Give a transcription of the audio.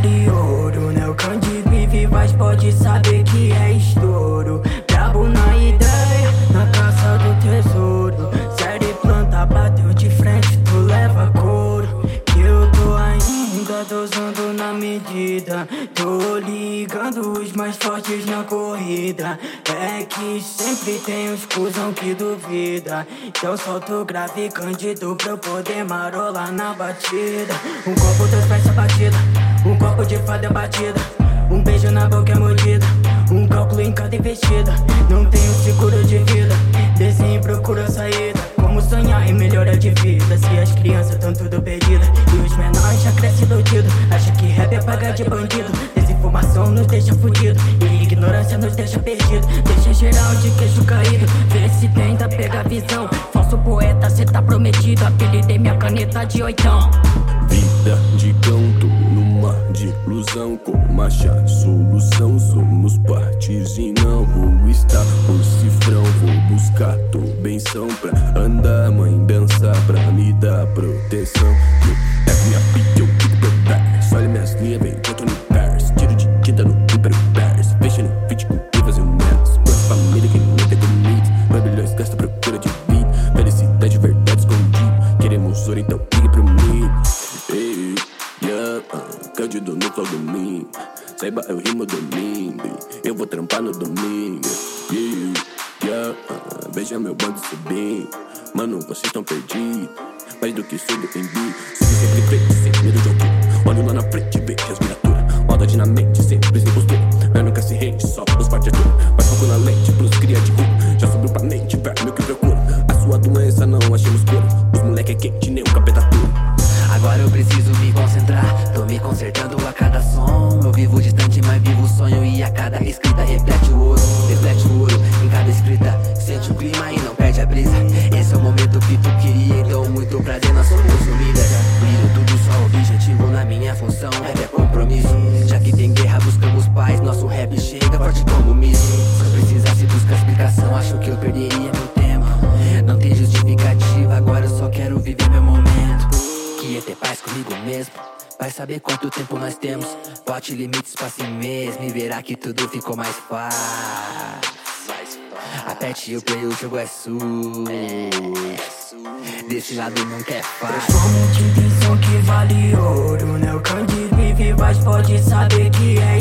vale ouro. Né, o Candido vive, mas pode saber que é estouro. Brabo na ideia, na caça do tesouro. Série planta, bateu de frente, tu leva couro. Que eu tô ainda dosando na medida. Tô ligando os mais fortes na corrida. É que sempre tem os cuzão que duvida. Então solto grave candido pra eu poder marolar na batida. Um copo transpeça a batida copo de fada batida. Um beijo na boca é mordida. Um cálculo em cada investida. Não tenho seguro de vida. Desenho procura saída. Como sonhar em melhora de vida. Se as crianças tão tudo perdidas. E os menores já crescem iludido Acha que rap é pagar de bandido. Desinformação nos deixa fudido E ignorância nos deixa perdido Deixa geral de queixo caído. Vê se tenta pegar visão. Falso poeta, cê tá prometido. Apelidei minha caneta de oitão. Vida de no ilusão Como achar solução Somos partes e não vou estar por cifrão Vou buscar tua benção pra andar Mãe dançar pra me dar proteção. É minha pique, uh, Cândido no flow do mim Saiba, eu rimo domingo Eu vou trampar no domingo. Yeah, yeah, Veja meu bando subir Mano, vocês tão perdidos Mais do que surdo em bi sempre frente, sem medo de algum Olho lá na frente, vejo as miniaturas. Moda dinamente, sempre sem postura. Eu nunca se rende, só os partiaturas Mas foco na lente, pros cria de rua Já subiu pra mente, verme que procura. A sua doença não achamos cura. Os moleque é quente, nem um capeta tua. Agora eu preciso consertando a cada som. Eu vivo distante, mas vivo o sonho. E a cada escrita reflete o ouro, reflete o ouro em cada escrita. Sente o clima e não perde a brisa. Esse é o momento que tu queria, então muito prazer, nós somos unidas. Miro tudo só objetivo na minha função. Rap é compromisso, já que tem guerra, buscamos paz. Nosso rap chega forte como míssil. Se precisasse buscar explicação, acho que eu perderia meu tempo. Não tem justificativa, agora eu só quero viver meu momento. Que é ter paz comigo mesmo. Vai saber quanto tempo nós temos. Bote limites pra si mesmo e verá que tudo ficou mais fácil. Aperte o play, o jogo é sul. Desse lado nunca é fácil. Somente intenção que vale ouro Né, o Candido vive, mas pode saber que é